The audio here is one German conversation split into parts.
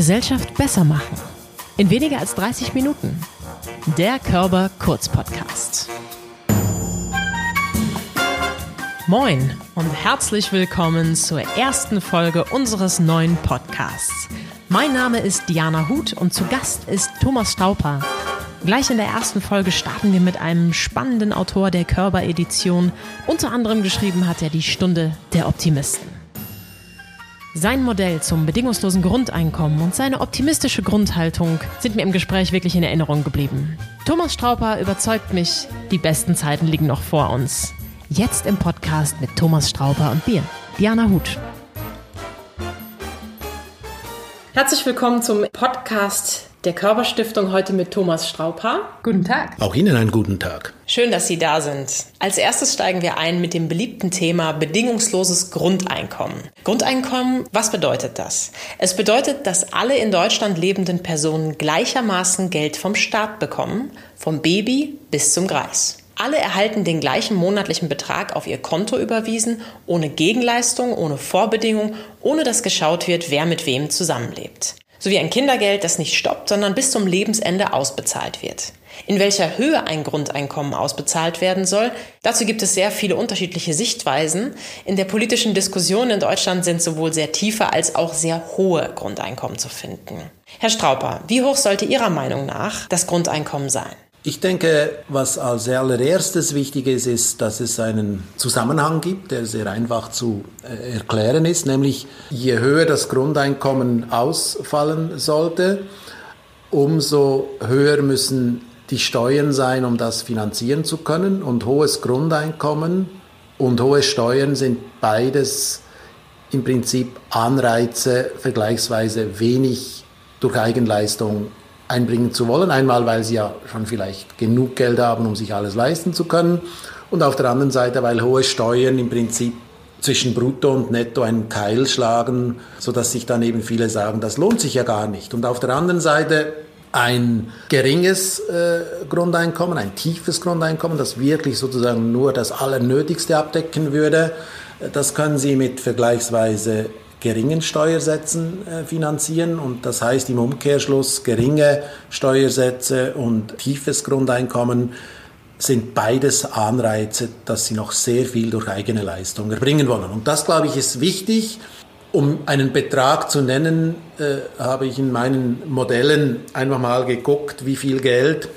Gesellschaft besser machen. In weniger als 30 Minuten. Der Körper Kurz Podcast. Moin und herzlich willkommen zur ersten Folge unseres neuen Podcasts. Mein Name ist Diana Huth und zu Gast ist Thomas Stauper. Gleich in der ersten Folge starten wir mit einem spannenden Autor der Körper-Edition. Unter anderem geschrieben hat er die Stunde der Optimisten. Sein Modell zum bedingungslosen Grundeinkommen und seine optimistische Grundhaltung sind mir im Gespräch wirklich in Erinnerung geblieben. Thomas Strauper überzeugt mich, die besten Zeiten liegen noch vor uns. Jetzt im Podcast mit Thomas Strauper und Bier. Diana Huth. Herzlich willkommen zum Podcast der Körperstiftung heute mit Thomas Strauper. Guten Tag. Auch Ihnen einen guten Tag. Schön, dass Sie da sind. Als erstes steigen wir ein mit dem beliebten Thema bedingungsloses Grundeinkommen. Grundeinkommen, was bedeutet das? Es bedeutet, dass alle in Deutschland lebenden Personen gleichermaßen Geld vom Staat bekommen, vom Baby bis zum Greis. Alle erhalten den gleichen monatlichen Betrag auf ihr Konto überwiesen, ohne Gegenleistung, ohne Vorbedingung, ohne dass geschaut wird, wer mit wem zusammenlebt sowie ein Kindergeld, das nicht stoppt, sondern bis zum Lebensende ausbezahlt wird. In welcher Höhe ein Grundeinkommen ausbezahlt werden soll, dazu gibt es sehr viele unterschiedliche Sichtweisen. In der politischen Diskussion in Deutschland sind sowohl sehr tiefe als auch sehr hohe Grundeinkommen zu finden. Herr Strauper, wie hoch sollte Ihrer Meinung nach das Grundeinkommen sein? Ich denke, was als allererstes wichtig ist, ist, dass es einen Zusammenhang gibt, der sehr einfach zu äh, erklären ist, nämlich je höher das Grundeinkommen ausfallen sollte, umso höher müssen die Steuern sein, um das finanzieren zu können. Und hohes Grundeinkommen und hohe Steuern sind beides im Prinzip Anreize, vergleichsweise wenig durch Eigenleistung einbringen zu wollen. Einmal, weil sie ja schon vielleicht genug Geld haben, um sich alles leisten zu können. Und auf der anderen Seite, weil hohe Steuern im Prinzip zwischen Brutto und Netto einen Keil schlagen, sodass sich dann eben viele sagen, das lohnt sich ja gar nicht. Und auf der anderen Seite ein geringes äh, Grundeinkommen, ein tiefes Grundeinkommen, das wirklich sozusagen nur das Allernötigste abdecken würde, das können Sie mit vergleichsweise geringen Steuersätzen äh, finanzieren und das heißt im Umkehrschluss geringe Steuersätze und tiefes Grundeinkommen sind beides Anreize, dass sie noch sehr viel durch eigene Leistung erbringen wollen. Und das, glaube ich, ist wichtig. Um einen Betrag zu nennen, äh, habe ich in meinen Modellen einfach mal geguckt, wie viel Geld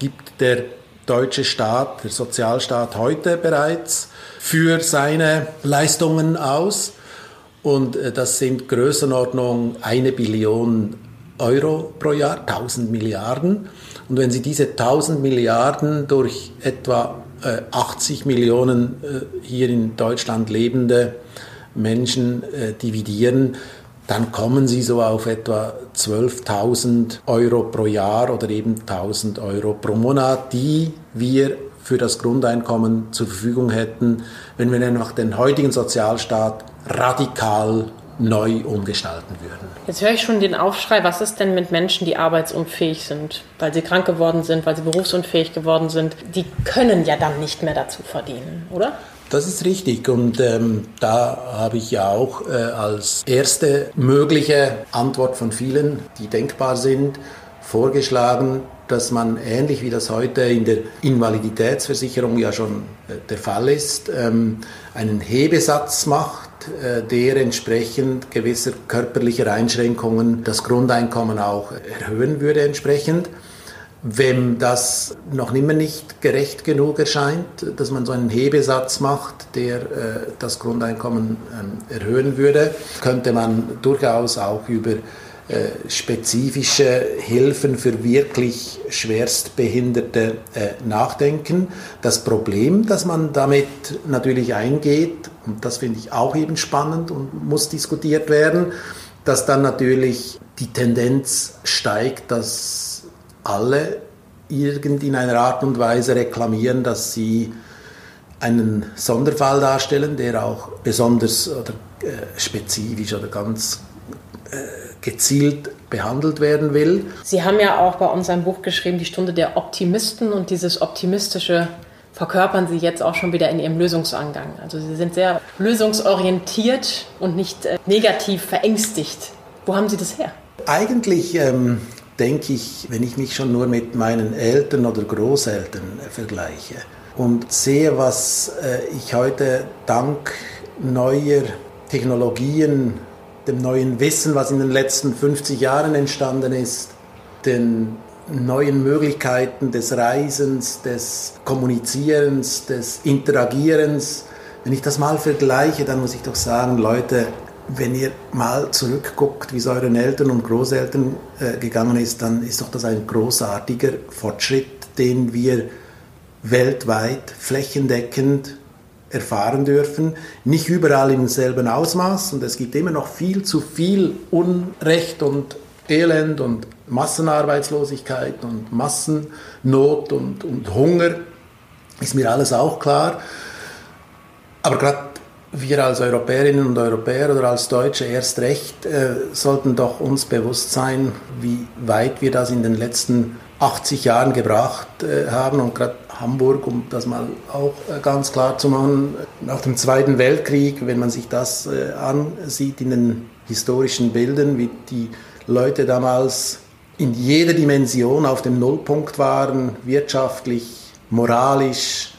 gibt der deutsche Staat, der Sozialstaat heute bereits für seine Leistungen aus. Und äh, das sind Größenordnung eine Billion Euro pro Jahr, 1000 Milliarden. Und wenn Sie diese 1000 Milliarden durch etwa 80 äh, Millionen äh, hier in Deutschland lebende Menschen dividieren, dann kommen Sie so auf etwa 12.000 Euro pro Jahr oder eben 1.000 Euro pro Monat, die wir für das Grundeinkommen zur Verfügung hätten, wenn wir einfach den heutigen Sozialstaat radikal neu umgestalten würden. Jetzt höre ich schon den Aufschrei, was ist denn mit Menschen, die arbeitsunfähig sind, weil sie krank geworden sind, weil sie berufsunfähig geworden sind? Die können ja dann nicht mehr dazu verdienen, oder? Das ist richtig und ähm, da habe ich ja auch äh, als erste mögliche Antwort von vielen, die denkbar sind, vorgeschlagen, dass man ähnlich wie das heute in der Invaliditätsversicherung ja schon äh, der Fall ist, ähm, einen Hebesatz macht, äh, der entsprechend gewisser körperlicher Einschränkungen das Grundeinkommen auch erhöhen würde entsprechend. Wenn das noch immer nicht gerecht genug erscheint, dass man so einen Hebesatz macht, der äh, das Grundeinkommen ähm, erhöhen würde, könnte man durchaus auch über spezifische Hilfen für wirklich schwerstbehinderte äh, nachdenken. Das Problem, das man damit natürlich eingeht, und das finde ich auch eben spannend und muss diskutiert werden, dass dann natürlich die Tendenz steigt, dass alle irgend in einer Art und Weise reklamieren, dass sie einen Sonderfall darstellen, der auch besonders oder äh, spezifisch oder ganz äh, gezielt behandelt werden will. Sie haben ja auch bei uns ein Buch geschrieben, Die Stunde der Optimisten, und dieses optimistische verkörpern Sie jetzt auch schon wieder in Ihrem Lösungsangang. Also Sie sind sehr lösungsorientiert und nicht äh, negativ verängstigt. Wo haben Sie das her? Eigentlich ähm, denke ich, wenn ich mich schon nur mit meinen Eltern oder Großeltern äh, vergleiche und sehe, was äh, ich heute dank neuer Technologien, dem neuen Wissen, was in den letzten 50 Jahren entstanden ist, den neuen Möglichkeiten des Reisens, des Kommunizierens, des Interagierens. Wenn ich das mal vergleiche, dann muss ich doch sagen, Leute, wenn ihr mal zurückguckt, wie es euren Eltern und Großeltern äh, gegangen ist, dann ist doch das ein großartiger Fortschritt, den wir weltweit flächendeckend erfahren dürfen. Nicht überall im selben Ausmaß und es gibt immer noch viel zu viel Unrecht und Elend und Massenarbeitslosigkeit und Massennot und, und Hunger, ist mir alles auch klar. Aber gerade wir als Europäerinnen und Europäer oder als Deutsche erst recht äh, sollten doch uns bewusst sein, wie weit wir das in den letzten 80 Jahren gebracht äh, haben und gerade Hamburg, um das mal auch äh, ganz klar zu machen, nach dem Zweiten Weltkrieg, wenn man sich das äh, ansieht in den historischen Bildern, wie die Leute damals in jeder Dimension auf dem Nullpunkt waren, wirtschaftlich, moralisch,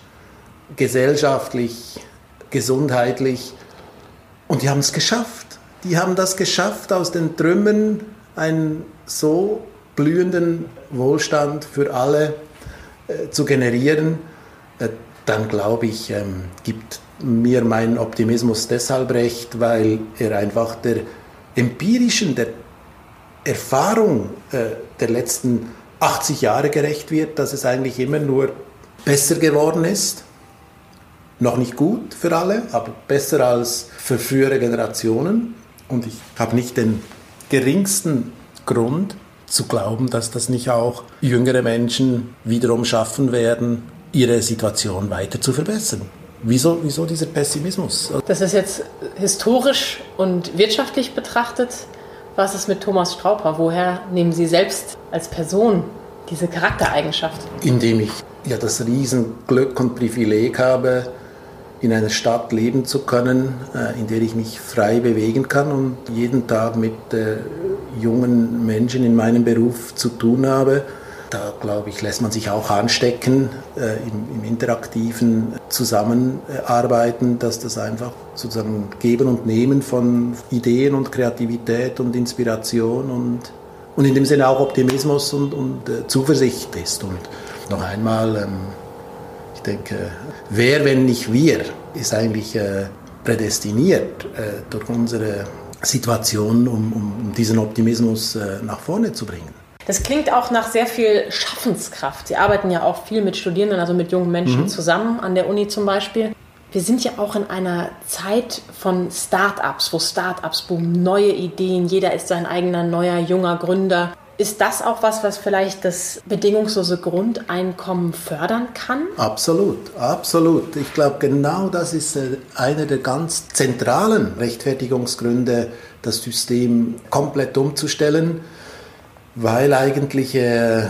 gesellschaftlich, gesundheitlich. Und die haben es geschafft. Die haben das geschafft, aus den Trümmern einen so blühenden Wohlstand für alle äh, zu generieren. Äh, dann glaube ich, ähm, gibt mir mein Optimismus deshalb recht, weil er einfach der empirischen, der Erfahrung äh, der letzten 80 Jahre gerecht wird, dass es eigentlich immer nur besser geworden ist. Noch nicht gut für alle, aber besser als für frühere Generationen. Und ich habe nicht den geringsten Grund zu glauben, dass das nicht auch jüngere Menschen wiederum schaffen werden, ihre Situation weiter zu verbessern. Wieso, wieso dieser Pessimismus? Das ist jetzt historisch und wirtschaftlich betrachtet was ist mit Thomas Strauper? Woher nehmen Sie selbst als Person diese Charaktereigenschaft? Indem ich ja das Riesenglück und Privileg habe, in einer Stadt leben zu können, äh, in der ich mich frei bewegen kann und jeden Tag mit äh, jungen Menschen in meinem Beruf zu tun habe da glaube ich, lässt man sich auch anstecken äh, im, im, interaktiven Zusammenarbeiten, dass das einfach sozusagen Geben und Nehmen von Ideen und Kreativität und Inspiration und, und in dem Sinne auch Optimismus und, und Zuversicht ist. Und noch einmal, ähm, ich denke, wer, wenn nicht wir, ist eigentlich äh, prädestiniert äh, durch unsere Situation, um, um, diesen Optimismus äh, nach vorne zu bringen. Das klingt auch nach sehr viel Schaffenskraft. Sie arbeiten ja auch viel mit Studierenden, also mit jungen Menschen mhm. zusammen, an der Uni zum Beispiel. Wir sind ja auch in einer Zeit von Start-ups, wo Start-ups boomen, neue Ideen, jeder ist sein eigener neuer junger Gründer. Ist das auch was, was vielleicht das bedingungslose Grundeinkommen fördern kann? Absolut, absolut. Ich glaube, genau das ist äh, einer der ganz zentralen Rechtfertigungsgründe, das System komplett umzustellen weil eigentlich äh,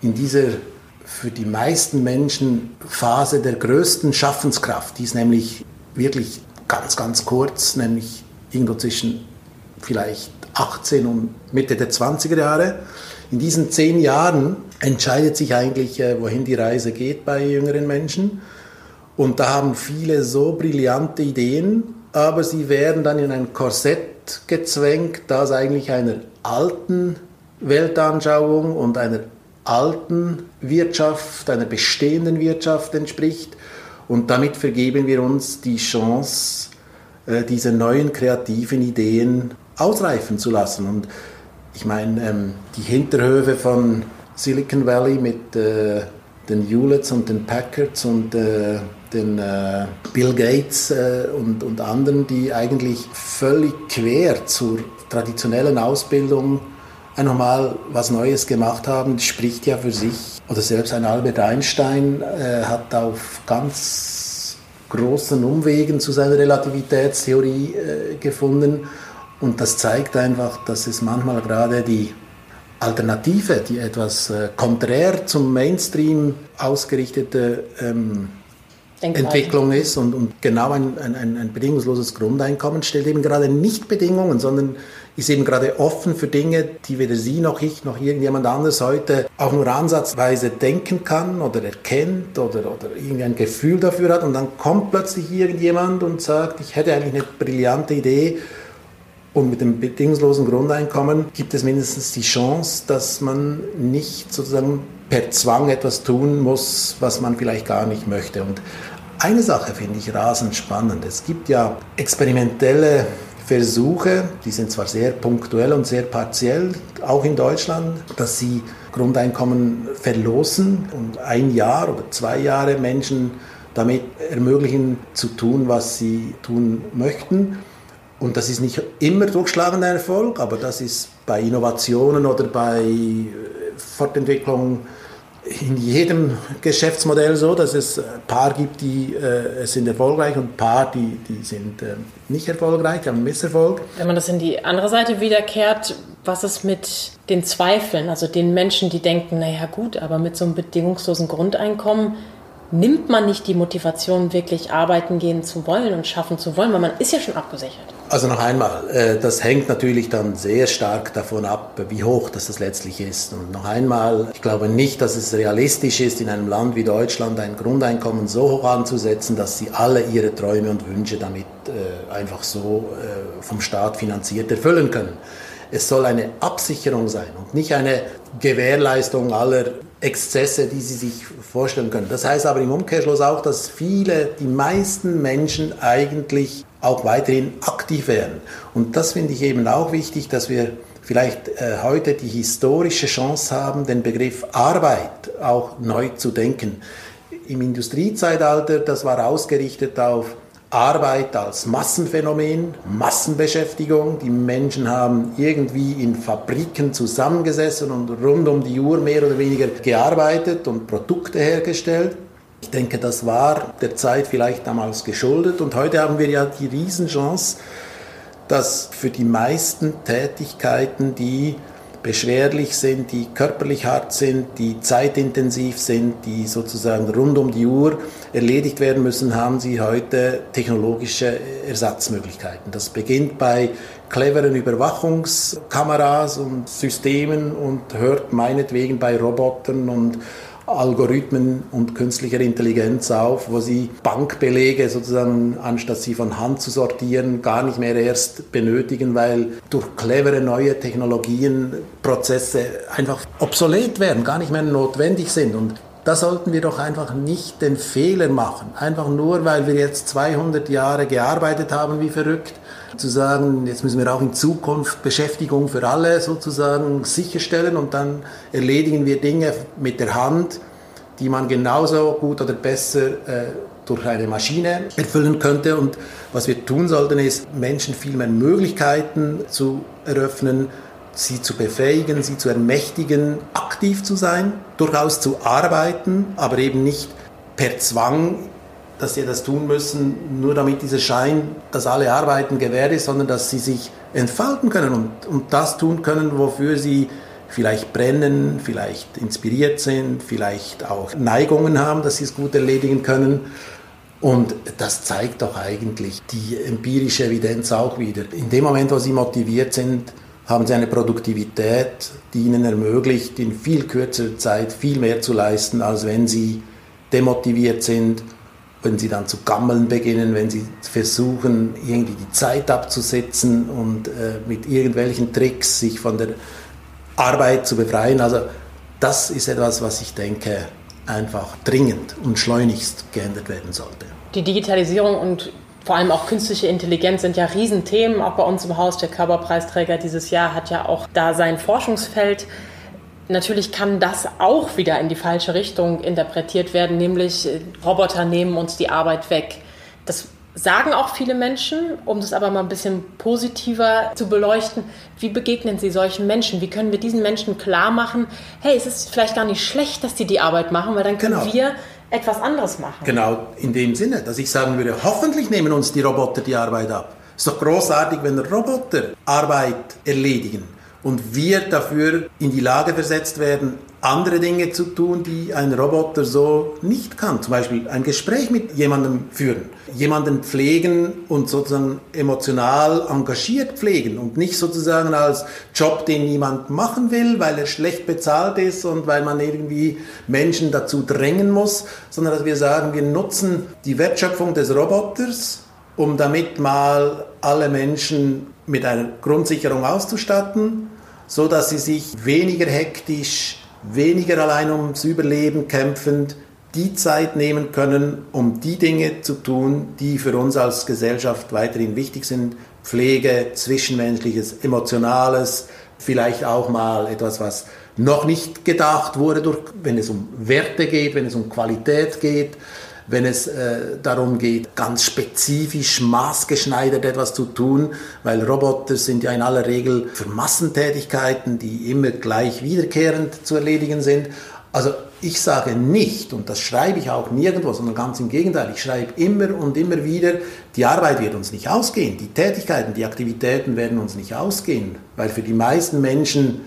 in dieser für die meisten Menschen Phase der größten Schaffenskraft, die ist nämlich wirklich ganz, ganz kurz, nämlich irgendwo zwischen vielleicht 18 und Mitte der 20er Jahre. In diesen zehn Jahren entscheidet sich eigentlich, äh, wohin die Reise geht bei jüngeren Menschen. Und da haben viele so brillante Ideen, aber sie werden dann in ein Korsett gezwängt, das eigentlich einer alten Weltanschauung und einer alten Wirtschaft, einer bestehenden Wirtschaft entspricht. Und damit vergeben wir uns die Chance, äh, diese neuen kreativen Ideen ausreifen zu lassen. Und ich meine, ähm, die Hinterhöfe von Silicon Valley mit äh, den Hewletts und den Packards und äh, den Bill Gates und, und anderen, die eigentlich völlig quer zur traditionellen Ausbildung einfach mal was Neues gemacht haben, spricht ja für sich. Oder selbst ein Albert Einstein äh, hat auf ganz großen Umwegen zu seiner Relativitätstheorie äh, gefunden. Und das zeigt einfach, dass es manchmal gerade die Alternative, die etwas äh, konträr zum Mainstream ausgerichtete ähm, Entwicklung ist und, und genau ein, ein, ein bedingungsloses Grundeinkommen stellt eben gerade nicht Bedingungen, sondern ist eben gerade offen für Dinge, die weder Sie noch ich noch irgendjemand anderes heute auch nur ansatzweise denken kann oder erkennt oder, oder irgendwie ein Gefühl dafür hat. Und dann kommt plötzlich irgendjemand und sagt, ich hätte eigentlich eine brillante Idee. Und mit dem bedingungslosen Grundeinkommen gibt es mindestens die Chance, dass man nicht sozusagen per Zwang etwas tun muss, was man vielleicht gar nicht möchte. Und eine Sache finde ich rasend spannend. Es gibt ja experimentelle Versuche, die sind zwar sehr punktuell und sehr partiell, auch in Deutschland, dass sie Grundeinkommen verlosen und ein Jahr oder zwei Jahre Menschen damit ermöglichen zu tun, was sie tun möchten. Und das ist nicht immer durchschlagender Erfolg, aber das ist bei Innovationen oder bei Fortentwicklung in jedem Geschäftsmodell so, dass es Paar gibt, die äh, sind erfolgreich und Paar, die, die sind äh, nicht erfolgreich, haben Misserfolg. Wenn man das in die andere Seite wiederkehrt, was ist mit den Zweifeln, also den Menschen, die denken, naja gut, aber mit so einem bedingungslosen Grundeinkommen nimmt man nicht die Motivation, wirklich arbeiten gehen zu wollen und schaffen zu wollen, weil man ist ja schon abgesichert. Also noch einmal, äh, das hängt natürlich dann sehr stark davon ab, wie hoch das, das letztlich ist. Und noch einmal, ich glaube nicht, dass es realistisch ist, in einem Land wie Deutschland ein Grundeinkommen so hoch anzusetzen, dass sie alle ihre Träume und Wünsche damit äh, einfach so äh, vom Staat finanziert erfüllen können. Es soll eine Absicherung sein und nicht eine Gewährleistung aller Exzesse, die Sie sich vorstellen können. Das heißt aber im Umkehrschluss auch, dass viele, die meisten Menschen eigentlich auch weiterhin aktiv werden. Und das finde ich eben auch wichtig, dass wir vielleicht äh, heute die historische Chance haben, den Begriff Arbeit auch neu zu denken. Im Industriezeitalter, das war ausgerichtet auf Arbeit als Massenphänomen, Massenbeschäftigung. Die Menschen haben irgendwie in Fabriken zusammengesessen und rund um die Uhr mehr oder weniger gearbeitet und Produkte hergestellt. Ich denke, das war der Zeit vielleicht damals geschuldet und heute haben wir ja die Riesenchance, dass für die meisten Tätigkeiten, die beschwerlich sind, die körperlich hart sind, die zeitintensiv sind, die sozusagen rund um die Uhr erledigt werden müssen, haben sie heute technologische Ersatzmöglichkeiten. Das beginnt bei cleveren Überwachungskameras und Systemen und hört meinetwegen bei Robotern und Algorithmen und künstlicher Intelligenz auf, wo sie Bankbelege sozusagen, anstatt sie von Hand zu sortieren, gar nicht mehr erst benötigen, weil durch clevere neue Technologien Prozesse einfach obsolet werden, gar nicht mehr notwendig sind. Und da sollten wir doch einfach nicht den Fehler machen, einfach nur, weil wir jetzt 200 Jahre gearbeitet haben wie verrückt, zu sagen, jetzt müssen wir auch in Zukunft Beschäftigung für alle sozusagen sicherstellen und dann erledigen wir Dinge mit der Hand, die man genauso gut oder besser äh, durch eine Maschine erfüllen könnte. Und was wir tun sollten, ist Menschen viel mehr Möglichkeiten zu eröffnen, sie zu befähigen, sie zu ermächtigen, aktiv zu sein, durchaus zu arbeiten, aber eben nicht per Zwang dass sie das tun müssen, nur damit dieser Schein, dass alle Arbeiten gewährt ist, sondern dass sie sich entfalten können und, und das tun können, wofür sie vielleicht brennen, vielleicht inspiriert sind, vielleicht auch Neigungen haben, dass sie es gut erledigen können. Und das zeigt doch eigentlich die empirische Evidenz auch wieder. In dem Moment, wo sie motiviert sind, haben sie eine Produktivität, die ihnen ermöglicht, in viel kürzerer Zeit viel mehr zu leisten, als wenn sie demotiviert sind wenn sie dann zu gammeln beginnen, wenn sie versuchen, irgendwie die Zeit abzusetzen und äh, mit irgendwelchen Tricks sich von der Arbeit zu befreien. Also das ist etwas, was ich denke, einfach dringend und schleunigst geändert werden sollte. Die Digitalisierung und vor allem auch künstliche Intelligenz sind ja Riesenthemen, auch bei uns im Haus. Der Körperpreisträger dieses Jahr hat ja auch da sein Forschungsfeld Natürlich kann das auch wieder in die falsche Richtung interpretiert werden, nämlich äh, Roboter nehmen uns die Arbeit weg. Das sagen auch viele Menschen, um das aber mal ein bisschen positiver zu beleuchten. Wie begegnen Sie solchen Menschen? Wie können wir diesen Menschen klar machen, hey, es ist vielleicht gar nicht schlecht, dass die die Arbeit machen, weil dann können genau. wir etwas anderes machen. Genau, in dem Sinne, dass ich sagen würde, hoffentlich nehmen uns die Roboter die Arbeit ab. Es ist doch großartig, wenn Roboter Arbeit erledigen und wir dafür in die Lage versetzt werden, andere Dinge zu tun, die ein Roboter so nicht kann. Zum Beispiel ein Gespräch mit jemandem führen, jemanden pflegen und sozusagen emotional engagiert pflegen und nicht sozusagen als Job, den niemand machen will, weil er schlecht bezahlt ist und weil man irgendwie Menschen dazu drängen muss, sondern dass wir sagen, wir nutzen die Wertschöpfung des Roboters, um damit mal alle Menschen mit einer Grundsicherung auszustatten, so dass sie sich weniger hektisch weniger allein ums Überleben kämpfend, die Zeit nehmen können, um die Dinge zu tun, die für uns als Gesellschaft weiterhin wichtig sind. Pflege, Zwischenmenschliches, Emotionales, vielleicht auch mal etwas, was noch nicht gedacht wurde, durch, wenn es um Werte geht, wenn es um Qualität geht, wenn es äh, darum geht, ganz spezifisch maßgeschneidert etwas zu tun, weil Roboter sind ja in aller Regel für Massentätigkeiten, die immer gleich wiederkehrend zu erledigen sind. Also ich sage nicht, und das schreibe ich auch nirgendwo, sondern ganz im Gegenteil, ich schreibe immer und immer wieder, die Arbeit wird uns nicht ausgehen, die Tätigkeiten, die Aktivitäten werden uns nicht ausgehen, weil für die meisten Menschen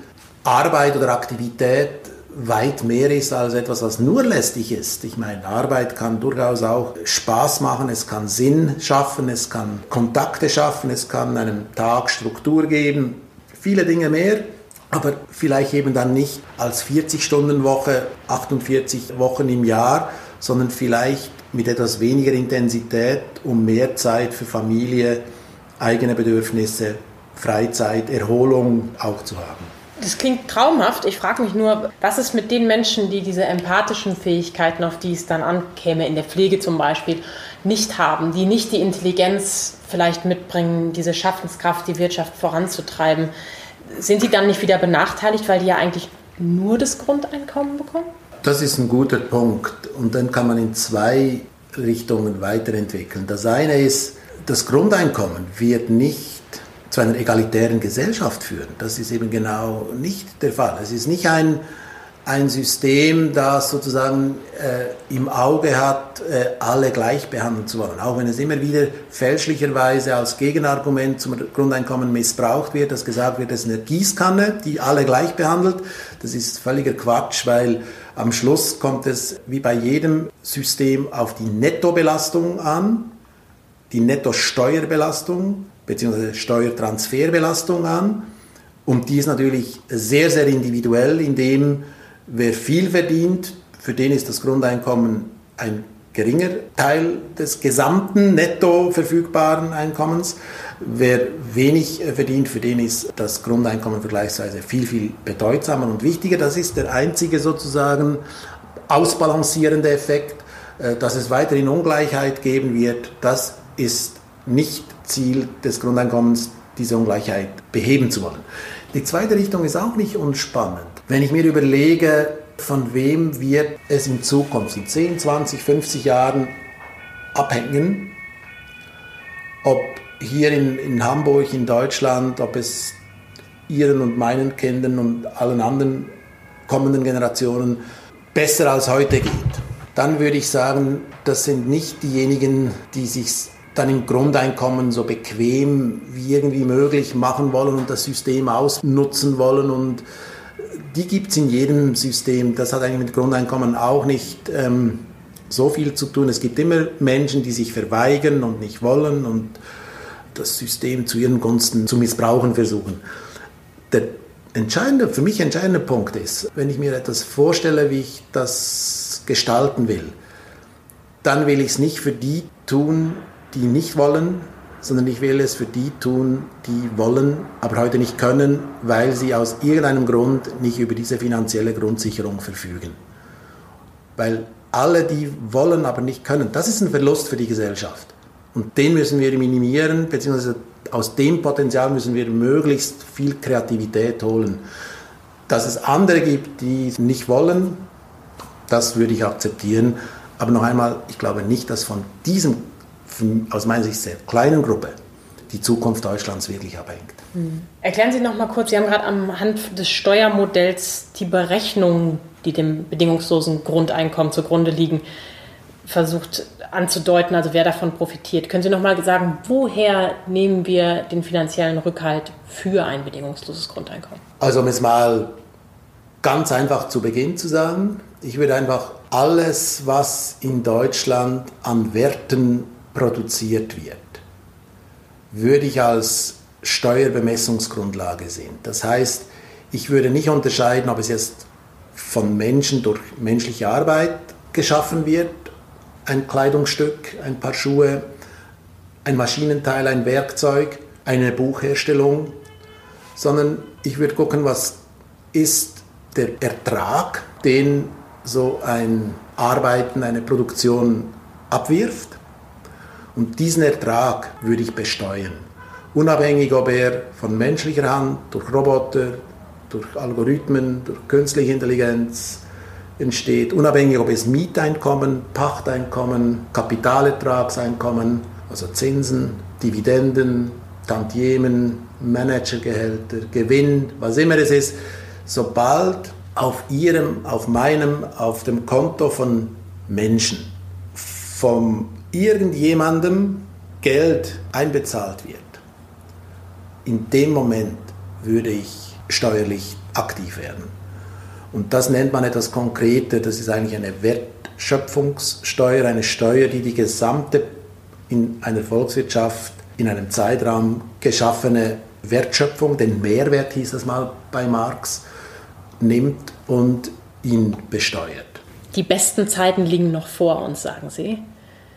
Arbeit oder Aktivität weit mehr ist als etwas, was nur lästig ist. Ich meine, Arbeit kann durchaus auch Spaß machen, es kann Sinn schaffen, es kann Kontakte schaffen, es kann einem Tag Struktur geben, viele Dinge mehr, aber vielleicht eben dann nicht als 40-Stunden-Woche, 48 Wochen im Jahr, sondern vielleicht mit etwas weniger Intensität, um mehr Zeit für Familie, eigene Bedürfnisse, Freizeit, Erholung auch zu haben. Das klingt traumhaft. Ich frage mich nur, was ist mit den Menschen, die diese empathischen Fähigkeiten, auf die es dann ankäme, in der Pflege zum Beispiel, nicht haben, die nicht die Intelligenz vielleicht mitbringen, diese Schaffenskraft, die Wirtschaft voranzutreiben. Sind die dann nicht wieder benachteiligt, weil die ja eigentlich nur das Grundeinkommen bekommen? Das ist ein guter Punkt. Und dann kann man in zwei Richtungen weiterentwickeln. Das eine ist, das Grundeinkommen wird nicht zu einer egalitären Gesellschaft führen. Das ist eben genau nicht der Fall. Es ist nicht ein, ein System, das sozusagen äh, im Auge hat, äh, alle gleich behandeln zu wollen. Auch wenn es immer wieder fälschlicherweise als Gegenargument zum Grundeinkommen missbraucht wird, dass gesagt wird, es ist eine Gießkanne, die alle gleich behandelt. Das ist völliger Quatsch, weil am Schluss kommt es wie bei jedem System auf die Nettobelastung an, die Nettosteuerbelastung bzw. Steuertransferbelastung an. Und die ist natürlich sehr, sehr individuell, indem wer viel verdient, für den ist das Grundeinkommen ein geringer Teil des gesamten netto verfügbaren Einkommens. Wer wenig verdient, für den ist das Grundeinkommen vergleichsweise viel, viel bedeutsamer und wichtiger. Das ist der einzige sozusagen ausbalancierende Effekt. Äh, dass es weiterhin Ungleichheit geben wird, das ist nicht Ziel des Grundeinkommens, diese Ungleichheit beheben zu wollen. Die zweite Richtung ist auch nicht unspannend. Wenn ich mir überlege, von wem wird es in Zukunft, in 10, 20, 50 Jahren abhängen, ob hier in, in Hamburg, in Deutschland, ob es ihren und meinen Kindern und allen anderen kommenden Generationen besser als heute geht, dann würde ich sagen, das sind nicht diejenigen, die sich dann im Grundeinkommen so bequem wie irgendwie möglich machen wollen und das System ausnutzen wollen. Und die gibt es in jedem System. Das hat eigentlich mit Grundeinkommen auch nicht ähm, so viel zu tun. Es gibt immer Menschen, die sich verweigern und nicht wollen und das System zu ihren Gunsten zu missbrauchen versuchen. Der entscheidende, für mich entscheidende Punkt ist, wenn ich mir etwas vorstelle, wie ich das gestalten will, dann will ich es nicht für die tun, die nicht wollen, sondern ich will es für die tun, die wollen, aber heute nicht können, weil sie aus irgendeinem Grund nicht über diese finanzielle Grundsicherung verfügen. Weil alle, die wollen, aber nicht können, das ist ein Verlust für die Gesellschaft. Und den müssen wir minimieren, beziehungsweise aus dem Potenzial müssen wir möglichst viel Kreativität holen. Dass es andere gibt, die nicht wollen, das würde ich akzeptieren. Aber noch einmal, ich glaube nicht, dass von diesem aus meiner Sicht sehr kleinen Gruppe die Zukunft Deutschlands wirklich abhängt. Mhm. Erklären Sie noch mal kurz, Sie haben gerade am Hand des Steuermodells die Berechnungen, die dem bedingungslosen Grundeinkommen zugrunde liegen, versucht anzudeuten, also wer davon profitiert. Können Sie noch mal sagen, woher nehmen wir den finanziellen Rückhalt für ein bedingungsloses Grundeinkommen? Also um es mal ganz einfach zu Beginn zu sagen, ich würde einfach alles, was in Deutschland an Werten produziert wird, würde ich als Steuerbemessungsgrundlage sehen. Das heißt, ich würde nicht unterscheiden, ob es jetzt von Menschen durch menschliche Arbeit geschaffen wird, ein Kleidungsstück, ein paar Schuhe, ein Maschinenteil, ein Werkzeug, eine Buchherstellung, sondern ich würde gucken, was ist der Ertrag, den so ein Arbeiten, eine Produktion abwirft. Und diesen Ertrag würde ich besteuern. Unabhängig, ob er von menschlicher Hand, durch Roboter, durch Algorithmen, durch künstliche Intelligenz entsteht, unabhängig, ob es Mieteinkommen, Pachteinkommen, Kapitalertragseinkommen, also Zinsen, Dividenden, Tantiemen, Managergehälter, Gewinn, was immer es ist, sobald auf ihrem, auf meinem, auf dem Konto von Menschen von irgendjemandem Geld einbezahlt wird, in dem Moment würde ich steuerlich aktiv werden. Und das nennt man etwas Konkrete, das ist eigentlich eine Wertschöpfungssteuer, eine Steuer, die die gesamte in einer Volkswirtschaft in einem Zeitraum geschaffene Wertschöpfung, den Mehrwert hieß es mal bei Marx, nimmt und ihn besteuert. Die besten Zeiten liegen noch vor uns, sagen Sie.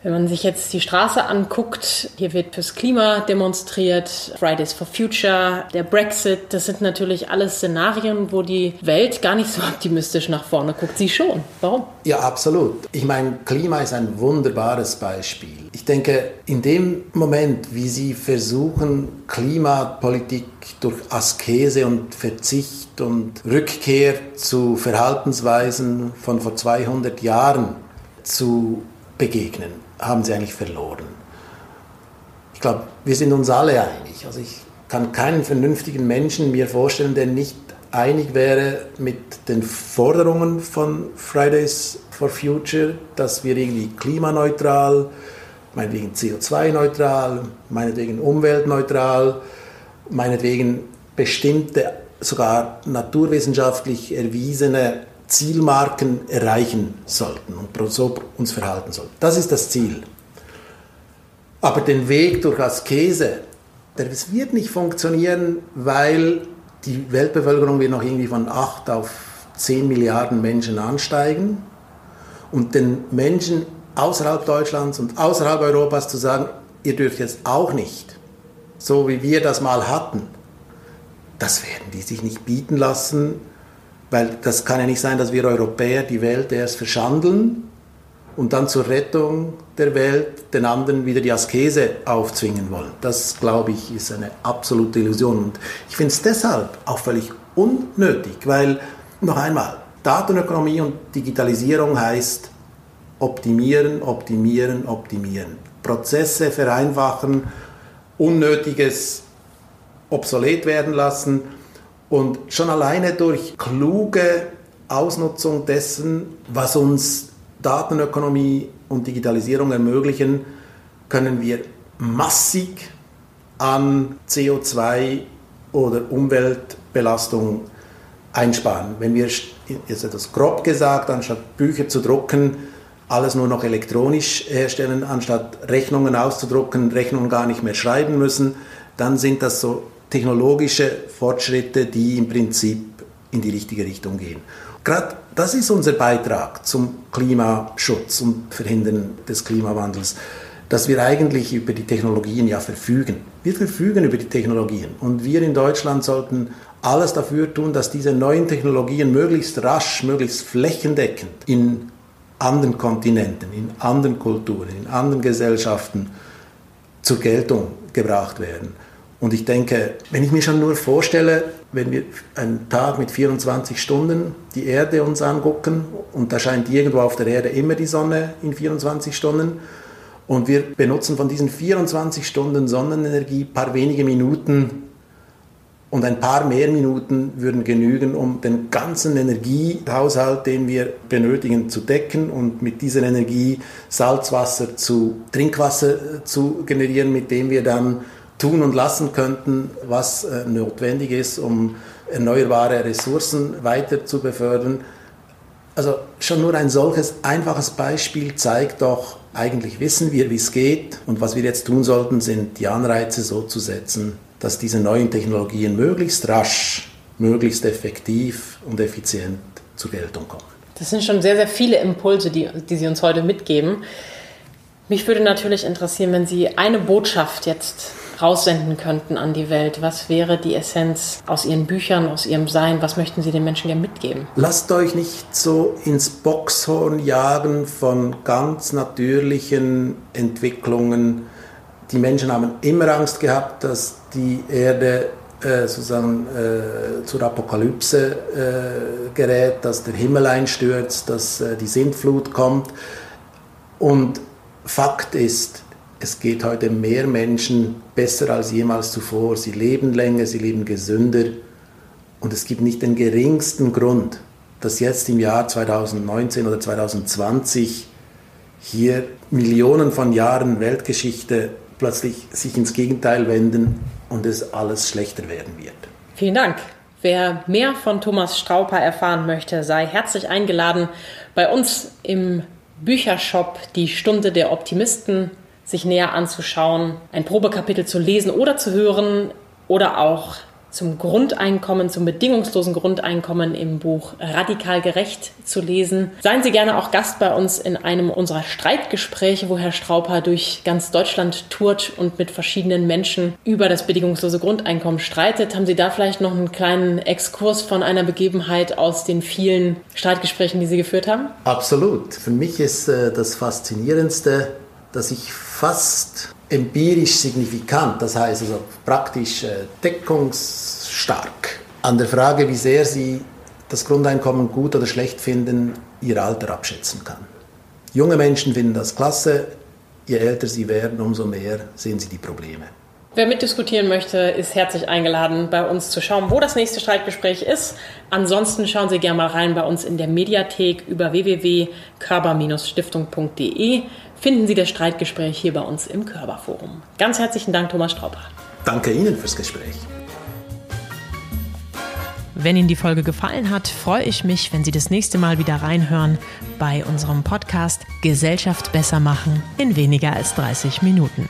Wenn man sich jetzt die Straße anguckt, hier wird fürs Klima demonstriert, Fridays for Future, der Brexit, das sind natürlich alles Szenarien, wo die Welt gar nicht so optimistisch nach vorne guckt. Sie schon. Warum? Ja, absolut. Ich meine, Klima ist ein wunderbares Beispiel. Ich denke, in dem Moment, wie Sie versuchen, Klimapolitik durch Askese und Verzicht und Rückkehr zu Verhaltensweisen von vor 200 Jahren zu begegnen, haben sie eigentlich verloren. Ich glaube, wir sind uns alle einig. Also ich kann keinen vernünftigen Menschen mir vorstellen, der nicht einig wäre mit den Forderungen von Fridays for Future, dass wir irgendwie klimaneutral, meinetwegen CO2-neutral, meinetwegen umweltneutral, meinetwegen bestimmte, sogar naturwissenschaftlich erwiesene Zielmarken erreichen sollten und so uns verhalten sollten. Das ist das Ziel. Aber den Weg durch Askese, das wird nicht funktionieren, weil die Weltbevölkerung wird noch irgendwie von 8 auf 10 Milliarden Menschen ansteigen. Und den Menschen außerhalb Deutschlands und außerhalb Europas zu sagen, ihr dürft jetzt auch nicht, so wie wir das mal hatten, das werden die sich nicht bieten lassen weil das kann ja nicht sein, dass wir Europäer die Welt erst verschandeln und dann zur Rettung der Welt den anderen wieder die Askese aufzwingen wollen. Das, glaube ich, ist eine absolute Illusion. Und ich finde es deshalb auch völlig unnötig, weil, noch einmal, Datenökonomie und Digitalisierung heißt optimieren, optimieren, optimieren. Prozesse vereinfachen, Unnötiges obsolet werden lassen und schon alleine durch kluge Ausnutzung dessen, was uns Datenökonomie und Digitalisierung ermöglichen, können wir massig an CO2 oder Umweltbelastung einsparen. Wenn wir, jetzt etwas grob gesagt, anstatt Bücher zu drucken, alles nur noch elektronisch herstellen, anstatt Rechnungen auszudrucken, Rechnungen gar nicht mehr schreiben müssen, dann sind das so technologische Fortschritte, die im Prinzip in die richtige Richtung gehen. Gerade das ist unser Beitrag zum Klimaschutz und Verhindern des Klimawandels, dass wir eigentlich über die Technologien ja verfügen. Wir verfügen über die Technologien und wir in Deutschland sollten alles dafür tun, dass diese neuen Technologien möglichst rasch, möglichst flächendeckend in anderen Kontinenten, in anderen Kulturen, in anderen Gesellschaften zur Geltung gebracht werden. Und ich denke, wenn ich mir schon nur vorstelle, wenn wir einen Tag mit 24 Stunden die Erde uns angucken und da scheint irgendwo auf der Erde immer die Sonne in 24 Stunden und wir benutzen von diesen 24 Stunden Sonnenenergie ein paar wenige Minuten, Und ein paar mehr Minuten würden genügen, um den ganzen Energiehaushalt, den wir benötigen, zu decken und mit dieser Energie Salzwasser zu Trinkwasser zu generieren, mit dem wir dann tun und lassen könnten, was äh, notwendig ist, um erneuerbare Ressourcen weiter zu befördern. Also schon nur ein solches einfaches Beispiel zeigt doch, eigentlich wissen wir, wie es geht und was wir jetzt tun sollten, sind die Anreize so zu setzen, dass diese neuen Technologien möglichst rasch, möglichst effektiv und effizient zur Geltung kommen. Das sind schon sehr, sehr viele Impulse, die, die Sie uns heute mitgeben. Mich würde natürlich interessieren, wenn Sie eine Botschaft jetzt raussenden könnten an die Welt? Was wäre die Essenz aus Ihren Büchern, aus Ihrem Sein? Was möchten Sie den Menschen gerne mitgeben? Lasst euch nicht so ins Boxhorn jagen von ganz natürlichen Entwicklungen. Die Menschen haben immer Angst gehabt, dass die Erde äh, sozusagen äh, zur Apokalypse äh, gerät, dass der Himmel einstürzt, dass äh, die Sintflut kommt. Und Fakt ist, es geht heute mehr Menschen besser als jemals zuvor. Sie leben länger, sie leben gesünder. Und es gibt nicht den geringsten Grund, dass jetzt im Jahr 2019 oder 2020 hier Millionen von Jahren Weltgeschichte plötzlich sich ins Gegenteil wenden und es alles schlechter werden wird. Vielen Dank. Wer mehr von Thomas Strauper erfahren möchte, sei herzlich eingeladen, bei uns im Büchershop Die Stunde der Optimisten sich näher anzuschauen, ein Probekapitel zu lesen oder zu hören oder auch zum Grundeinkommen, zum bedingungslosen Grundeinkommen im Buch Radikal gerecht zu lesen. Seien Sie gerne auch Gast bei uns in einem unserer Streitgespräche, wo Herr Strauper durch ganz Deutschland tourt und mit verschiedenen Menschen über das bedingungslose Grundeinkommen streitet. Haben Sie da vielleicht noch einen kleinen Exkurs von einer Begebenheit aus den vielen Streitgesprächen, die Sie geführt haben? Absolut. Für mich ist äh, das Faszinierendste, dass ich fast empirisch signifikant, das heißt also praktisch äh, deckungsstark, an der Frage, wie sehr Sie das Grundeinkommen gut oder schlecht finden, Ihr Alter abschätzen kann. Junge Menschen finden das klasse, je älter sie werden, umso mehr sehen sie die Probleme. Wer mitdiskutieren möchte, ist herzlich eingeladen, bei uns zu schauen, wo das nächste Streitgespräch ist. Ansonsten schauen Sie gerne mal rein bei uns in der Mediathek über www.körper-stiftung.de finden Sie das Streitgespräch hier bei uns im Körperforum. Ganz herzlichen Dank, Thomas Strauper. Danke Ihnen fürs Gespräch. Wenn Ihnen die Folge gefallen hat, freue ich mich, wenn Sie das nächste Mal wieder reinhören bei unserem Podcast Gesellschaft besser machen in weniger als 30 Minuten.